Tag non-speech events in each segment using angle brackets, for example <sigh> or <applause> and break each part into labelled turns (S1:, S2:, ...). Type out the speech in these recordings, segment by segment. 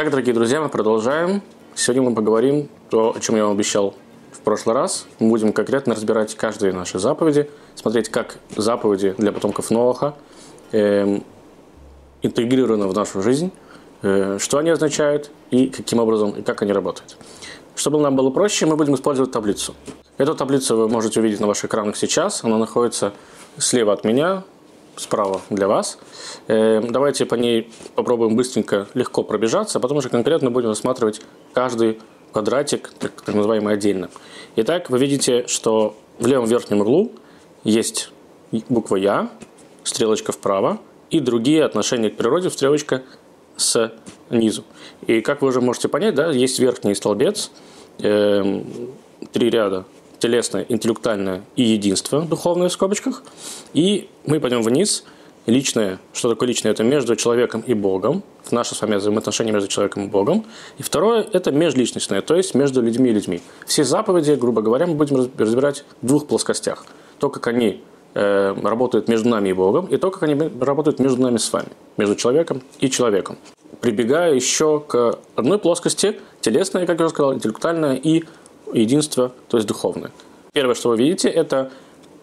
S1: Итак, дорогие друзья, мы продолжаем. Сегодня мы поговорим то, о чем я вам обещал в прошлый раз. Мы будем конкретно разбирать каждые наши заповеди, смотреть, как заповеди для потомков Ноаха э, интегрированы в нашу жизнь, э, что они означают и каким образом, и как они работают. Чтобы нам было проще, мы будем использовать таблицу. Эту таблицу вы можете увидеть на ваших экранах сейчас. Она находится слева от меня, справа для вас. Э, давайте по ней попробуем быстренько, легко пробежаться, а потом уже конкретно будем рассматривать каждый квадратик, так, называемый отдельно. Итак, вы видите, что в левом верхнем углу есть буква Я, стрелочка вправо, и другие отношения к природе, стрелочка снизу. И как вы уже можете понять, да, есть верхний столбец, э, три ряда телесное, интеллектуальное и единство, духовное в скобочках. И мы пойдем вниз. Личное, что такое личное? Это между человеком и Богом. В наши с вами взаимоотношения между человеком и Богом. И второе – это межличностное, то есть между людьми и людьми. Все заповеди, грубо говоря, мы будем разбирать в двух плоскостях. То, как они э, работают между нами и Богом, и то, как они работают между нами с вами, между человеком и человеком. Прибегая еще к одной плоскости, телесное, как я уже сказал, интеллектуальное и единство, то есть духовное. Первое, что вы видите, это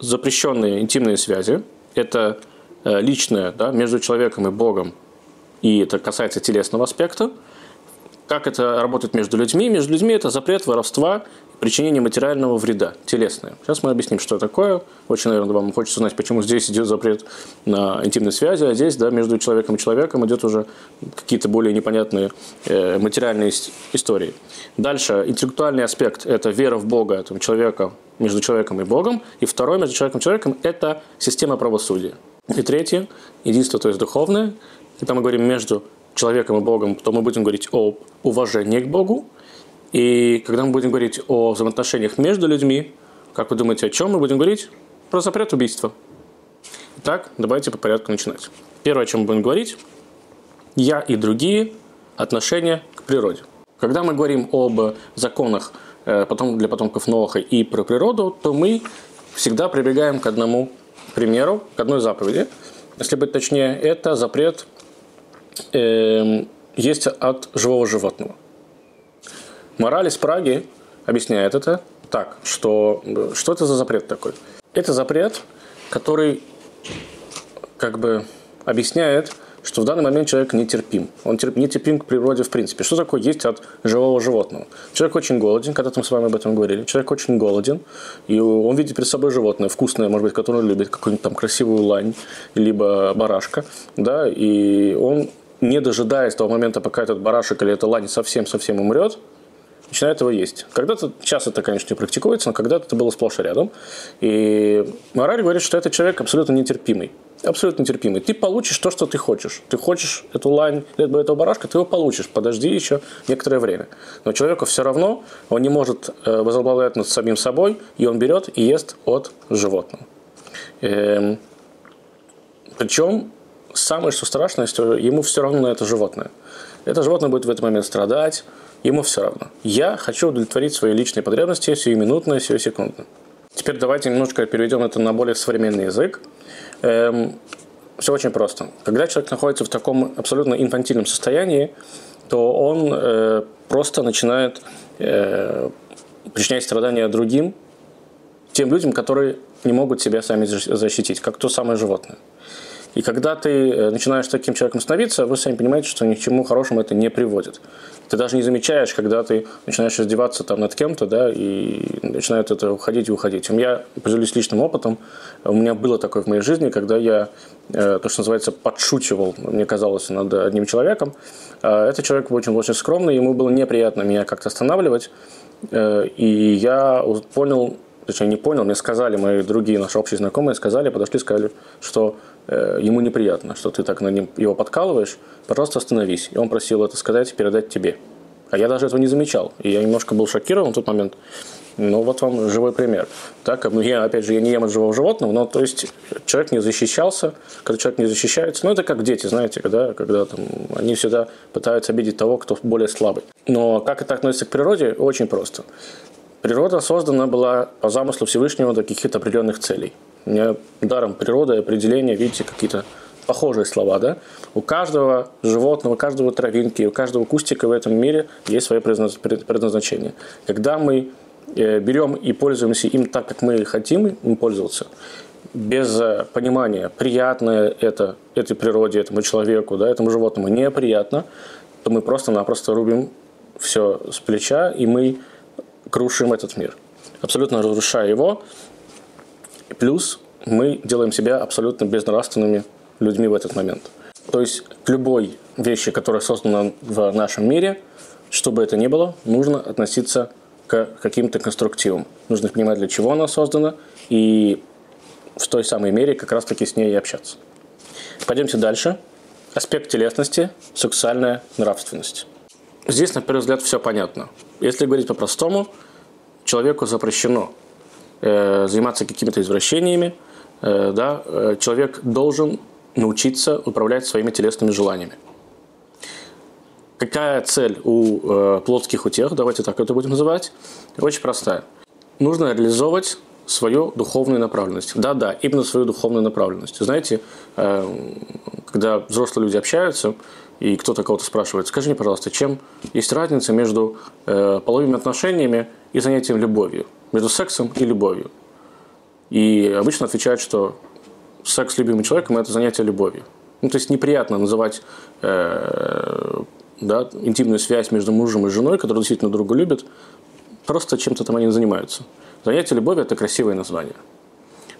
S1: запрещенные интимные связи, это э, личное да, между человеком и Богом, и это касается телесного аспекта. Как это работает между людьми? Между людьми это запрет воровства причинение материального вреда, телесное. Сейчас мы объясним, что такое. Очень, наверное, вам хочется знать, почему здесь идет запрет на интимные связи, а здесь, да, между человеком и человеком идет уже какие-то более непонятные э, материальные истории. Дальше, интеллектуальный аспект – это вера в Бога, это человека, между человеком и Богом. И второй, между человеком и человеком – это система правосудия. И третье, единство, то есть духовное. Когда мы говорим между человеком и Богом, то мы будем говорить о уважении к Богу, и когда мы будем говорить о взаимоотношениях между людьми, как вы думаете, о чем мы будем говорить? Про запрет убийства. Итак, давайте по порядку начинать. Первое, о чем мы будем говорить, я и другие отношения к природе. Когда мы говорим об законах э, для потомков Ноаха и про природу, то мы всегда прибегаем к одному примеру, к одной заповеди. Если быть точнее, это запрет э, есть от живого животного – Мораль из Праги объясняет это так, что что это за запрет такой? Это запрет, который как бы объясняет, что в данный момент человек нетерпим. Он терп, нетерпим к природе в принципе. Что такое есть от живого животного? Человек очень голоден, когда-то мы с вами об этом говорили. Человек очень голоден, и он видит перед собой животное, вкусное, может быть, которое он любит, какую-нибудь там красивую лань, либо барашка, да, и он, не дожидаясь того момента, пока этот барашек или эта лань совсем-совсем умрет, начинает его есть. Когда-то, часто это, конечно, не практикуется, но когда-то это было сплошь и рядом. И мораль говорит, что это человек абсолютно нетерпимый. Абсолютно нетерпимый. Ты получишь то, что ты хочешь. Ты хочешь эту лань, этого барашка, ты его получишь. Подожди еще некоторое время. Но человеку все равно, он не может э, возобладать над самим собой, и он берет и ест от животного. Эм, причем самое что страшное, что ему все равно на это животное. Это животное будет в этот момент страдать, ему все равно. Я хочу удовлетворить свои личные потребности сиюминутно, сиюсекундно. Теперь давайте немножко переведем это на более современный язык. Эм, все очень просто. Когда человек находится в таком абсолютно инфантильном состоянии, то он э, просто начинает э, причинять страдания другим, тем людям, которые не могут себя сами защитить, как то самое животное. И когда ты э, начинаешь таким человеком становиться, вы сами понимаете, что ни к чему хорошему это не приводит. Ты даже не замечаешь, когда ты начинаешь издеваться там над кем-то, да, и начинает это уходить и уходить. Я поделюсь личным опытом. У меня было такое в моей жизни, когда я, э, то, что называется, подшучивал, мне казалось, над одним человеком. А этот человек был очень, очень скромный, ему было неприятно меня как-то останавливать. Э, и я понял, точнее не понял, мне сказали мои другие наши общие знакомые, сказали, подошли, сказали, что ему неприятно, что ты так на ним его подкалываешь, пожалуйста, остановись. И он просил это сказать передать тебе. А я даже этого не замечал. И я немножко был шокирован в тот момент. Ну, вот вам живой пример. Так, ну, я, опять же, я не ем от живого животного, но, то есть, человек не защищался. Когда человек не защищается, ну, это как дети, знаете, когда, когда там, они всегда пытаются обидеть того, кто более слабый. Но как это относится к природе, очень просто. Природа создана была по замыслу Всевышнего для каких-то определенных целей. У даром природа и определения, видите, какие-то похожие слова, да? У каждого животного, у каждого травинки, у каждого кустика в этом мире есть свое предназначение. Когда мы э, берем и пользуемся им так, как мы хотим им пользоваться, без э, понимания, приятно это этой природе, этому человеку, да, этому животному неприятно, то мы просто-напросто рубим все с плеча, и мы крушим этот мир, абсолютно разрушая его. Плюс мы делаем себя абсолютно безнравственными людьми в этот момент. То есть к любой вещи, которая создана в нашем мире, что бы это ни было, нужно относиться к каким-то конструктивам. Нужно понимать, для чего она создана, и в той самой мере как раз-таки с ней общаться. Пойдемте дальше. Аспект телесности, сексуальная нравственность. Здесь, на первый взгляд, все понятно. Если говорить по-простому, человеку запрещено заниматься какими-то извращениями, э, да, э, человек должен научиться управлять своими телесными желаниями. Какая цель у э, плотских утех, давайте так это будем называть, очень простая. Нужно реализовывать свою духовную направленность. Да-да, именно свою духовную направленность. Знаете, э, когда взрослые люди общаются, и кто-то кого-то спрашивает, скажи мне, пожалуйста, чем есть разница между э, половыми отношениями и занятием любовью, между сексом и любовью? И обычно отвечают, что секс с любимым человеком – это занятие любовью. Ну, то есть неприятно называть э, да, интимную связь между мужем и женой, которые действительно друг друга любят, просто чем-то там они занимаются. Занятие любовью – это красивое название.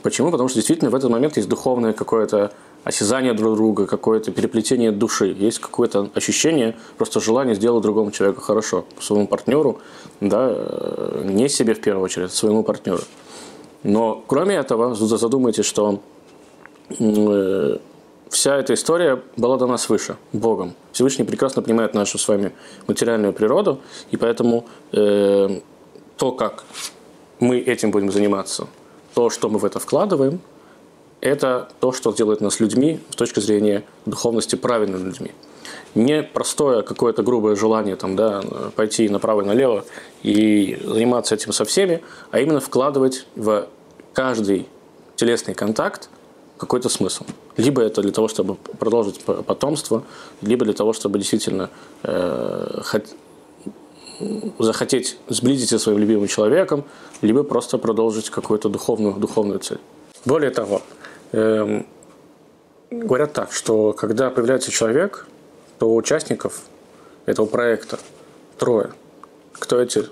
S1: Почему? Потому что действительно в этот момент есть духовное какое-то осязание друг друга, какое-то переплетение души, есть какое-то ощущение, просто желание сделать другому человеку хорошо, своему партнеру, да, э, не себе в первую очередь, а своему партнеру. Но кроме этого, задумайтесь, что э, вся эта история была дана свыше, Богом. Всевышний прекрасно понимает нашу с вами материальную природу, и поэтому э, то, как мы этим будем заниматься, то, что мы в это вкладываем, это то, что делает нас людьми с точки зрения духовности правильными людьми. Не простое какое-то грубое желание там, да, пойти направо и налево и заниматься этим со всеми, а именно вкладывать в каждый телесный контакт какой-то смысл. Либо это для того, чтобы продолжить потомство, либо для того, чтобы действительно э, захотеть сблизиться со своим любимым человеком, либо просто продолжить какую-то духовную, духовную цель. Более того, эм, говорят так, что когда появляется человек, то участников этого проекта трое. Кто эти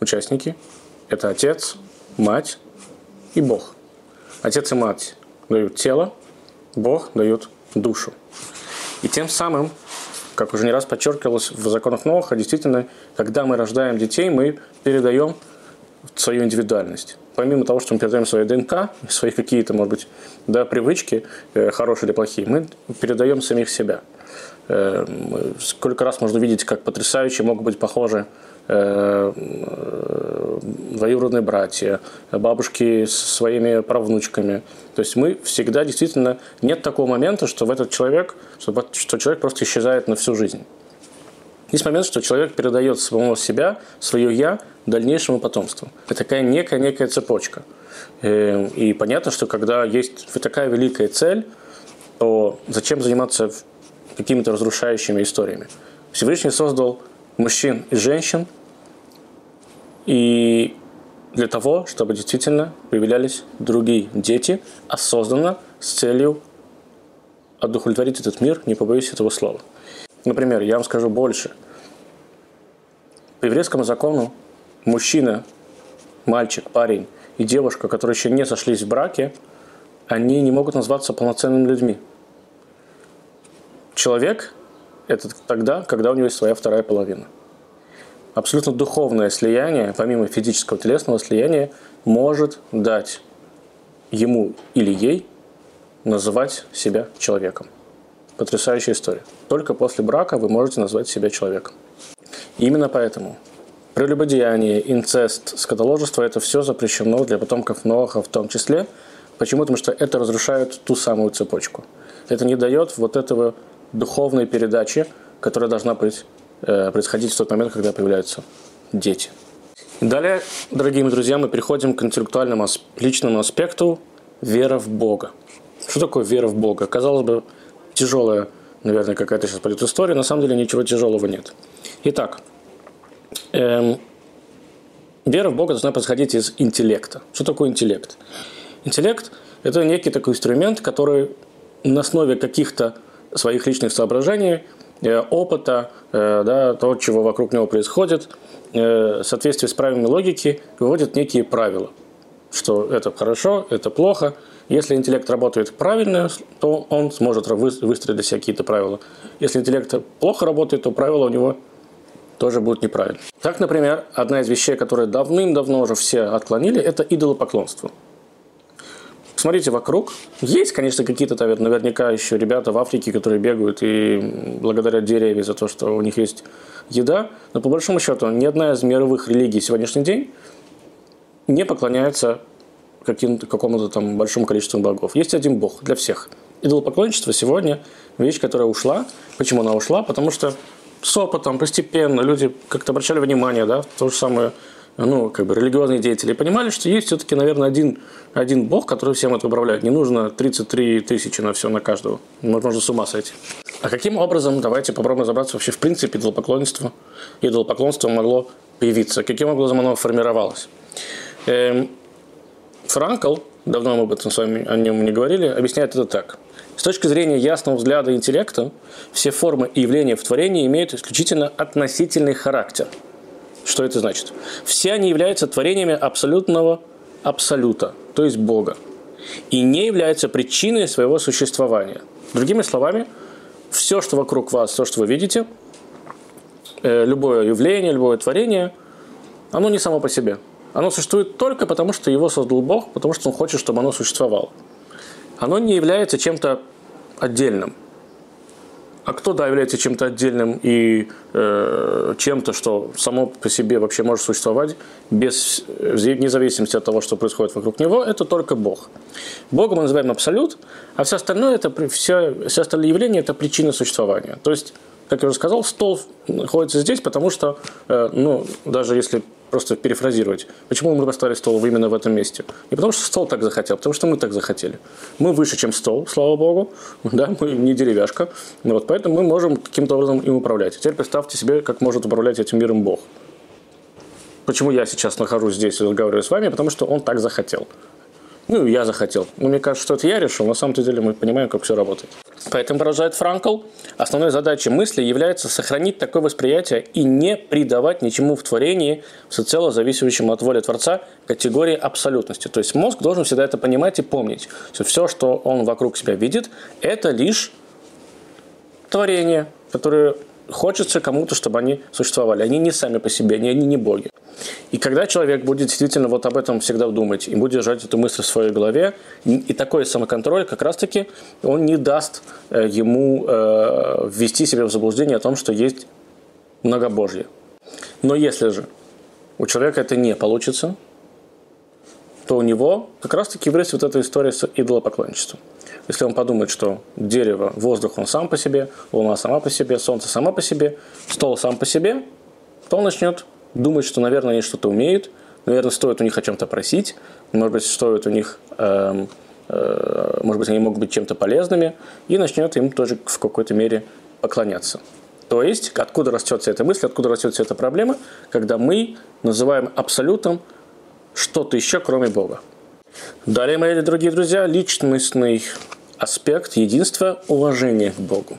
S1: участники? Это отец, мать и Бог. Отец и мать дают тело, Бог дает душу. И тем самым как уже не раз подчеркивалось в законах Ноха, действительно, когда мы рождаем детей, мы передаем свою индивидуальность. Помимо того, что мы передаем свою ДНК, свои какие-то, может быть, да, привычки, э, хорошие или плохие, мы передаем самих себя. Э, сколько раз можно видеть, как потрясающе могут быть похожи Э, двоюродные братья, бабушки с своими правнучками. То есть мы всегда действительно нет такого момента, что в этот человек, что человек просто исчезает на всю жизнь. Есть момент, что человек передает самого себя, свое «я» дальнейшему потомству. Это такая некая-некая цепочка. Э, и понятно, что когда есть такая великая цель, то зачем заниматься какими-то разрушающими историями? Всевышний создал мужчин и женщин – и для того, чтобы действительно появлялись другие дети, осознанно, с целью удовлетворить этот мир, не побоюсь этого слова. Например, я вам скажу больше. По еврейскому закону мужчина, мальчик, парень и девушка, которые еще не сошлись в браке, они не могут назваться полноценными людьми. Человек – это тогда, когда у него есть своя вторая половина – абсолютно духовное слияние, помимо физического телесного слияния, может дать ему или ей называть себя человеком. Потрясающая история. Только после брака вы можете назвать себя человеком. И именно поэтому прелюбодеяние, инцест, скотоложество – это все запрещено для потомков Ноаха в том числе. Почему? Потому что это разрушает ту самую цепочку. Это не дает вот этого духовной передачи, которая должна быть Э, происходить в тот момент, когда появляются дети. Далее, дорогие мои друзья, мы переходим к интеллектуальному личному аспекту вера в Бога. Что такое вера в Бога? Казалось бы, тяжелая, наверное, какая-то сейчас пойдет история. На самом деле ничего тяжелого нет. Итак, эм, вера в Бога должна происходить из интеллекта. Что такое интеллект? Интеллект – это некий такой инструмент, который на основе каких-то своих личных соображений, э, опыта, э, да, того, чего вокруг него происходит, э, в соответствии с правилами логики, выводит некие правила. Что это хорошо, это плохо. Если интеллект работает правильно, то он сможет выстроить для себя какие-то правила. Если интеллект плохо работает, то правила у него тоже будут неправильны. Так, например, одна из вещей, которые давным-давно уже все отклонили, это идолопоклонство. Смотрите вокруг. Есть, конечно, какие-то, наверняка, еще ребята в Африке, которые бегают и благодарят деревья за то, что у них есть еда. Но по большому счету ни одна из мировых религий сегодняшний день не поклоняется какому-то там большому количеству богов. Есть один бог для всех. Идолопоклонничество сегодня вещь, которая ушла. Почему она ушла? Потому что с опытом постепенно люди как-то обращали внимание, да, то же самое ну, как бы религиозные деятели понимали, что есть все-таки, наверное, один, один бог, который всем это управляет. Не нужно 33 тысячи на все, на каждого. Можно с ума сойти. А каким образом, давайте попробуем разобраться вообще в принципе идолопоклонничество. Идолопоклонство могло появиться. Каким образом оно формировалось? Эм, Франкл, давно мы об этом с вами о нем не говорили, объясняет это так. С точки зрения ясного взгляда интеллекта, все формы и явления в творении имеют исключительно относительный характер – что это значит? Все они являются творениями абсолютного абсолюта, то есть Бога, и не являются причиной своего существования. Другими словами, все, что вокруг вас, все, что вы видите, э, любое явление, любое творение, оно не само по себе. Оно существует только потому, что его создал Бог, потому что Он хочет, чтобы оно существовало. Оно не является чем-то отдельным а кто, да, является чем-то отдельным и э, чем-то, что само по себе вообще может существовать без вне зависимости от того, что происходит вокруг него, это только Бог. Богом мы называем абсолют, а все остальное, это, все, все остальные явления – это причина существования. То есть, как я уже сказал, стол находится здесь, потому что, э, ну, даже если просто перефразировать. Почему мы поставили стол именно в этом месте? Не потому что стол так захотел, а потому что мы так захотели. Мы выше, чем стол, слава богу. <laughs> Да, мы не деревяшка. Вот, поэтому мы можем каким-то образом им управлять. Теперь представьте себе, как может управлять этим миром Бог. Почему я сейчас нахожусь здесь и разговариваю с вами? Потому что он так захотел. Ну, я захотел. Но мне кажется, что это я решил. На самом деле мы понимаем, как все работает. Поэтому, продолжает Франкл, основной задачей мысли является сохранить такое восприятие и не придавать ничему в творении, всецело зависящему от воли Творца, категории абсолютности. То есть мозг должен всегда это понимать и помнить, все, что он вокруг себя видит, это лишь творение, которое хочется кому-то, чтобы они существовали. Они не сами по себе, они, они не боги. И когда человек будет действительно вот об этом всегда думать и будет держать эту мысль в своей голове, и такой самоконтроль как раз-таки он не даст э, ему э, ввести себя в заблуждение о том, что есть многобожье. Но если же у человека это не получится, то у него как раз-таки вырастет вот эта история с идолопоклонничеством. Если он подумает, что дерево, воздух, он сам по себе, луна сама по себе, солнце сама по себе, стол сам по себе, то он начнет думать, что, наверное, они что-то умеют, наверное, стоит у них о чем-то просить, может быть, стоит у них, э, э, может быть, они могут быть чем-то полезными, и начнет им тоже в какой-то мере поклоняться. То есть, откуда растет вся эта мысль, откуда растет вся эта проблема, когда мы называем абсолютом что-то еще, кроме Бога. Далее, мои дорогие друзья, личностный аспект единства – уважение к Богу.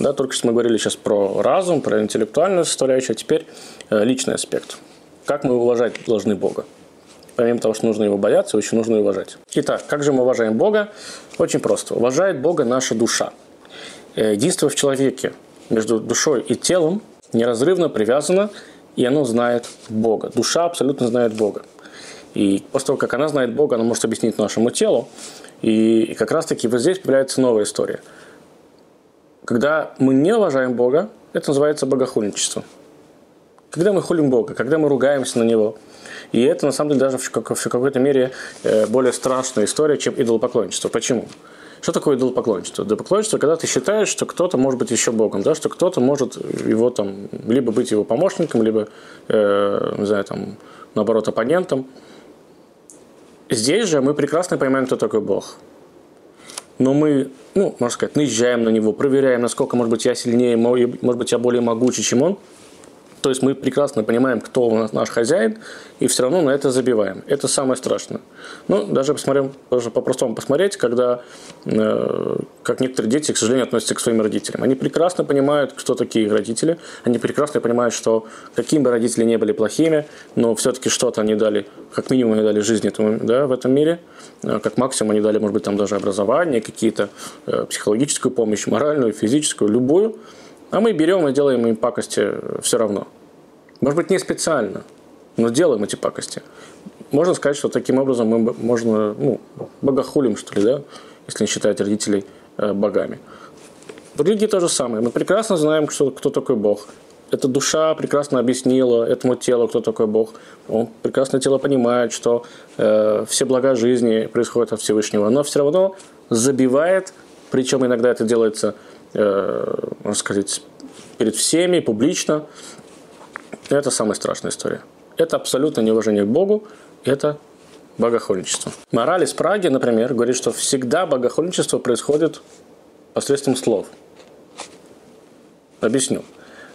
S1: Да, только что мы говорили сейчас про разум, про интеллектуальную составляющую, а теперь э, личный аспект. Как мы уважать должны Бога? Помимо того, что нужно его бояться, еще нужно уважать. Итак, как же мы уважаем Бога? Очень просто. Уважает Бога наша душа. Э, единство в человеке между душой и телом неразрывно привязано, и оно знает Бога. Душа абсолютно знает Бога. И после того, как она знает Бога, она может объяснить нашему телу. И как раз-таки вот здесь появляется новая история – когда мы не уважаем Бога, это называется богохульничество. Когда мы хулим Бога, когда мы ругаемся на Него. И это, на самом деле, даже в какой-то мере э, более страшная история, чем идолопоклонничество. Почему? Что такое идолопоклонничество? Идолопоклонничество, когда ты считаешь, что кто-то может быть еще Богом, да, что кто-то может его там, либо быть его помощником, либо, э, не знаю, там, наоборот, оппонентом. Здесь же мы прекрасно понимаем, кто такой Бог. Но мы, ну, можно сказать, наезжаем на него, проверяем, насколько, может быть, я сильнее, может быть, я более могучий, чем он. То есть мы прекрасно понимаем, кто у нас наш хозяин, и все равно на это забиваем. Это самое страшное. Ну, даже посмотрим, даже по-простому посмотреть, когда, э, как некоторые дети, к сожалению, относятся к своим родителям. Они прекрасно понимают, кто такие их родители. Они прекрасно понимают, что какими бы родители не были плохими, но все-таки что-то они дали, как минимум они дали жизни этому, да, в этом мире. Э, как максимум они дали, может быть, там даже образование, какие-то э, психологическую помощь, моральную, физическую, любую. А мы берем и делаем им пакости все равно. Может быть, не специально, но делаем эти пакости. Можно сказать, что таким образом мы можно, ну, богохулим, что ли, да, если не считать родителей э, богами. В религии то же самое. Мы прекрасно знаем, что, кто такой Бог. Эта душа прекрасно объяснила этому телу, кто такой Бог. Он прекрасно тело понимает, что э, все блага жизни происходят от Всевышнего. Но все равно забивает, причем иногда это делается Э, можно сказать, перед всеми, публично. Это самая страшная история. Это абсолютно неуважение к Богу, это богохульничество. Мораль из Праги, например, говорит, что всегда богохульничество происходит посредством слов. Объясню.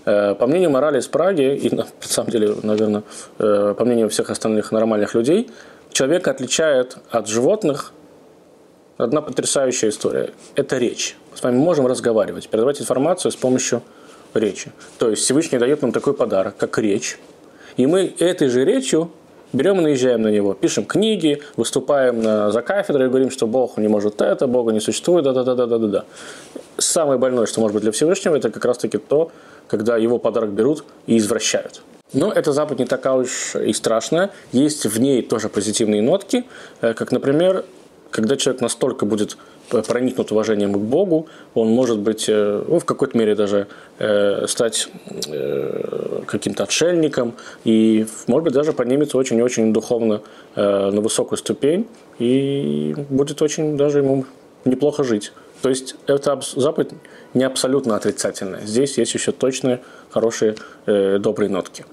S1: Э, по мнению морали из Праги, и на самом деле, наверное, э, по мнению всех остальных нормальных людей, человека отличает от животных одна потрясающая история. Это речь. С вами можем разговаривать, передавать информацию с помощью речи. То есть Всевышний дает нам такой подарок, как речь. И мы этой же речью берем и наезжаем на него. Пишем книги, выступаем на, за кафедрой и говорим, что Бог не может это, Бога не существует, да-да-да-да-да-да. Самое больное, что может быть для Всевышнего, это как раз-таки то, когда его подарок берут и извращают. Но эта заповедь не такая уж и страшная. Есть в ней тоже позитивные нотки, э, как, например, когда человек настолько будет проникнут уважением к Богу, он может быть, э, ну, в какой-то мере даже э, стать э, каким-то отшельником и, может быть, даже поднимется очень-очень духовно на высокую ступень и будет очень даже ему неплохо жить. То есть эта заповедь не абсолютно отрицательная. Здесь есть еще точные, хорошие, добрые нотки.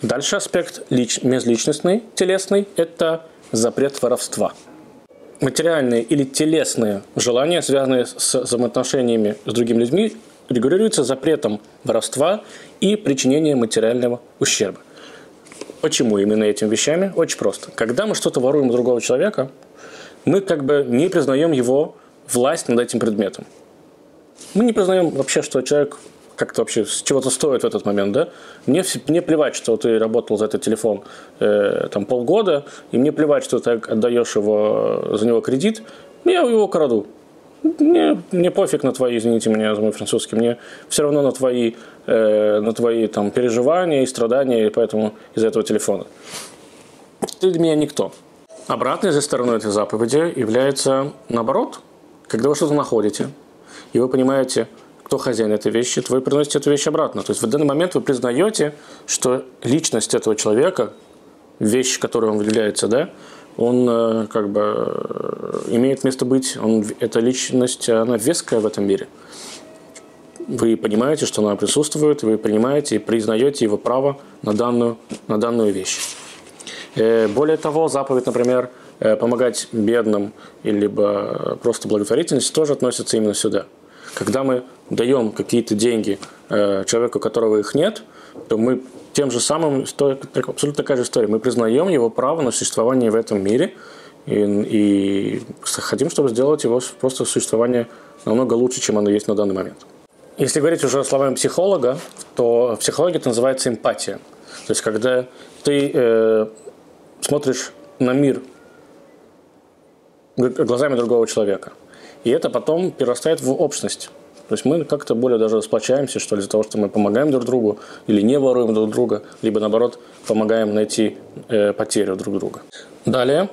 S1: Дальше аспект лич, межличностный, телесный – это запрет воровства – материальные или телесные желания, связанные с взаимоотношениями с другими людьми, регулируются запретом воровства и причинения материального ущерба. Почему именно этими вещами? Очень просто. Когда мы что-то воруем у другого человека, мы как бы не признаем его власть над этим предметом. Мы не признаем вообще, что человек как-то вообще с чего-то стоит в этот момент, да? Мне, мне плевать, что ты работал за этот телефон э, там полгода, и мне плевать, что ты отдаешь его, за него кредит, я его краду. Мне, мне пофиг на твои, извините меня за мой французский, мне все равно на твои, э, на твои там, переживания и страдания, и поэтому из-за этого телефона. Ты для меня никто. Обратной же стороной этой заповеди является наоборот, когда вы что-то находите, и вы понимаете, кто хозяин этой вещи, вы приносите эту вещь обратно. То есть в данный момент вы признаете, что личность этого человека, вещь, которой он является, да, он э, как бы э, имеет место быть, он, эта личность, она веская в этом мире. Вы понимаете, что она присутствует, вы принимаете и признаете его право на данную, на данную вещь. Э, более того, заповедь, например, помогать бедным, либо просто благотворительность тоже относится именно сюда. Когда мы даем какие-то деньги э, человеку, у которого их нет, то мы тем же самым, абсолютно такая же история, мы признаем его право на существование в этом мире и, и хотим, чтобы сделать его просто существование намного лучше, чем оно есть на данный момент. Если говорить уже словами психолога, то в психологии это называется эмпатия. То есть, когда ты э, смотришь на мир глазами другого человека, и это потом перерастает в общность. То есть мы как-то более даже сплочаемся, что ли, из-за того, что мы помогаем друг другу или не воруем друг друга, либо наоборот помогаем найти э, потерю друг друга. Далее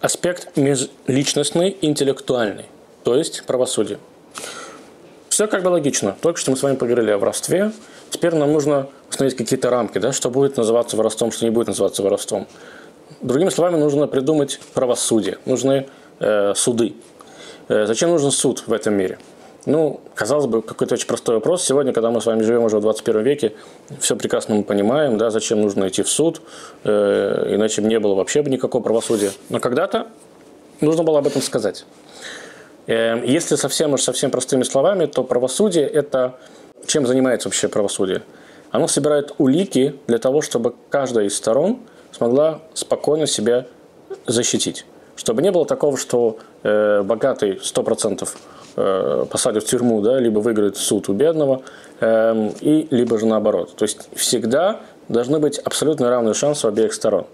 S1: аспект межличностный, интеллектуальный, то есть правосудие. Все как бы логично. Только что мы с вами поговорили о воровстве. Теперь нам нужно установить какие-то рамки, да, что будет называться воровством, что не будет называться воровством. Другими словами, нужно придумать правосудие, нужны э, суды. Э, зачем нужен суд в этом мире? Ну, казалось бы, какой-то очень простой вопрос. Сегодня, когда мы с вами живем уже в 21 веке, все прекрасно мы понимаем, да, зачем нужно идти в суд, э, иначе бы не было вообще бы никакого правосудия. Но когда-то нужно было об этом сказать. Эм, если совсем уж совсем простыми словами, то правосудие – это чем занимается вообще правосудие? Оно собирает улики для того, чтобы каждая из сторон смогла спокойно себя защитить. Чтобы не было такого, что э, богатый 100% э, посадят в тюрьму, да, либо выиграет суд у бедного, э, и либо же наоборот. То есть всегда должны быть абсолютно равные шансы у обеих сторон.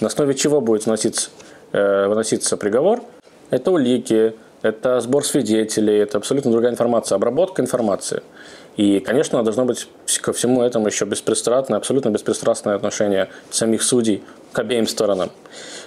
S1: На основе чего будет выноситься, э, выноситься приговор? Это улики, это сбор свидетелей, это абсолютно другая информация, обработка информации. И, конечно, должно быть ко всему этому еще беспристрастное, абсолютно беспристрастное отношение самих судей к обеим сторонам.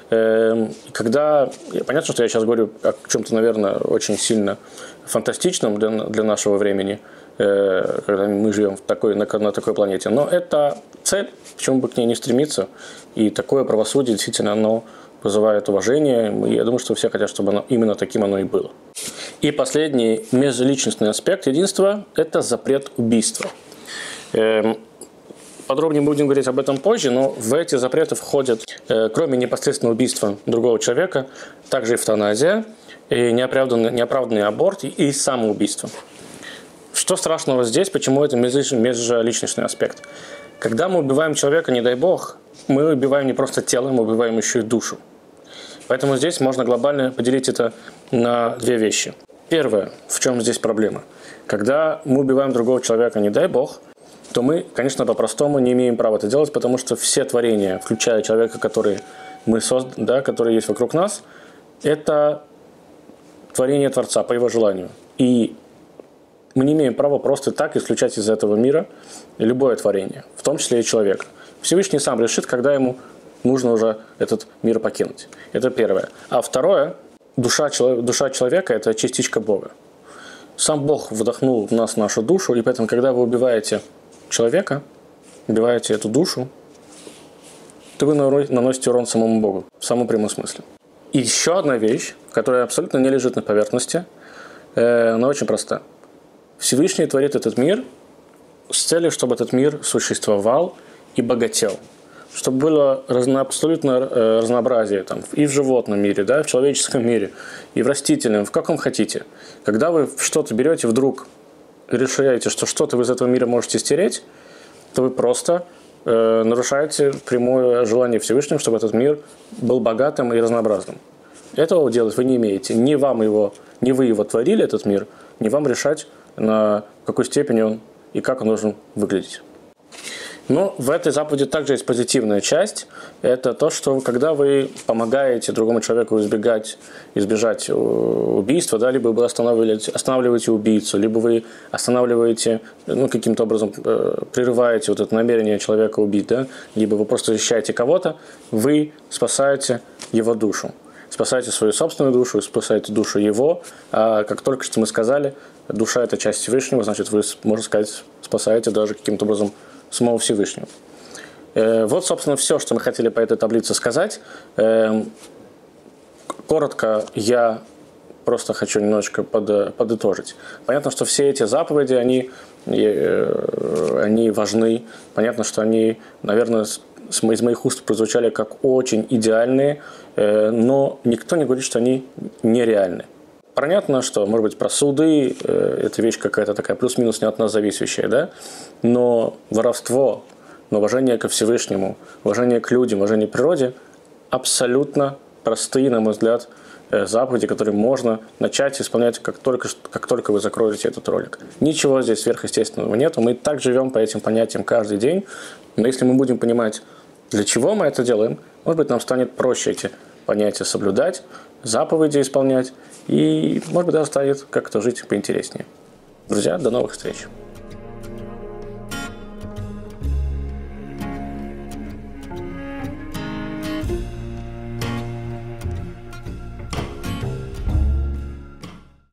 S1: Эм, когда, понятно, что я сейчас говорю о чем-то, наверное, очень сильно фантастичном для, для нашего времени, э, когда мы живем в такой, на, на такой планете, но это цель, почему бы к ней не стремиться, и такое правосудие действительно оно вызывает уважение. И я думаю, что все хотят, чтобы оно, именно таким оно и было. И последний межличностный аспект единства – это запрет убийства. Подробнее будем говорить об этом позже, но в эти запреты входят, э, кроме непосредственного убийства другого человека, также эвтаназия, и неоправданный, неоправданный аборт и самоубийство. Что страшного здесь, почему это межличностный аспект? Когда мы убиваем человека, не дай бог, мы убиваем не просто тело, мы убиваем еще и душу. Поэтому здесь можно глобально поделить это на две вещи. Первое, в чем здесь проблема. Когда мы убиваем другого человека, не дай бог, то мы, конечно, по-простому не имеем права это делать, потому что все творения, включая человека, который мы создали, да, который есть вокруг нас, это творение Творца по его желанию. И мы не имеем права просто так исключать из этого мира любое творение, в том числе и человека. Всевышний сам решит, когда ему нужно уже этот мир покинуть. Это первое. А второе, душа, душа человека – это частичка Бога. Сам Бог вдохнул в нас нашу душу, и поэтому, когда вы убиваете человека, убиваете эту душу, то вы наносите урон самому Богу, в самом прямом смысле. И еще одна вещь, которая абсолютно не лежит на поверхности, э, она очень проста. Всевышний творит этот мир с целью, чтобы этот мир существовал и богател – чтобы было разно, абсолютно э, разнообразие там, и в животном мире, да, в человеческом мире, и в растительном, в каком хотите. Когда вы что-то берете вдруг, решаете, что что-то вы из этого мира можете стереть, то вы просто э, нарушаете прямое желание Всевышнего, чтобы этот мир был богатым и разнообразным. Этого делать вы не имеете. Не вам его, не вы его творили, этот мир, не вам решать, на какой степени он и как он должен выглядеть. Но в этой заповеди также есть позитивная часть. Это то, что когда вы помогаете другому человеку избегать, избежать э, убийства, да, либо вы останавливаете, останавливаете убийцу, либо вы останавливаете, ну, каким-то образом э, прерываете вот это намерение человека убить, да, либо вы просто защищаете кого-то, вы спасаете его душу спасаете свою собственную душу, спасаете душу его. А как только что мы сказали, душа – это часть Всевышнего, значит, вы, можно сказать, спасаете даже каким-то образом самого Всевышнего. Э, вот, собственно, все, что мы хотели по этой таблице сказать. Э, коротко я просто хочу немножечко под, подытожить. Понятно, что все эти заповеди, они, э, они важны. Понятно, что они, наверное, из моих уст прозвучали как очень идеальные, но никто не говорит, что они нереальны. Понятно, что, может быть, про суды э, – это вещь какая-то такая плюс-минус не от нас зависящая, да? Но воровство, но уважение ко Всевышнему, уважение к людям, уважение к природе – абсолютно простые, на мой взгляд, э, заповеди, которые можно начать исполнять, как только, как только вы закроете этот ролик. Ничего здесь сверхъестественного нет. Мы так живем по этим понятиям каждый день. Но если мы будем понимать, для чего мы это делаем, может быть, нам станет проще эти понятия соблюдать, заповеди исполнять, и, может быть, даже станет как-то жить поинтереснее. Друзья, до новых встреч!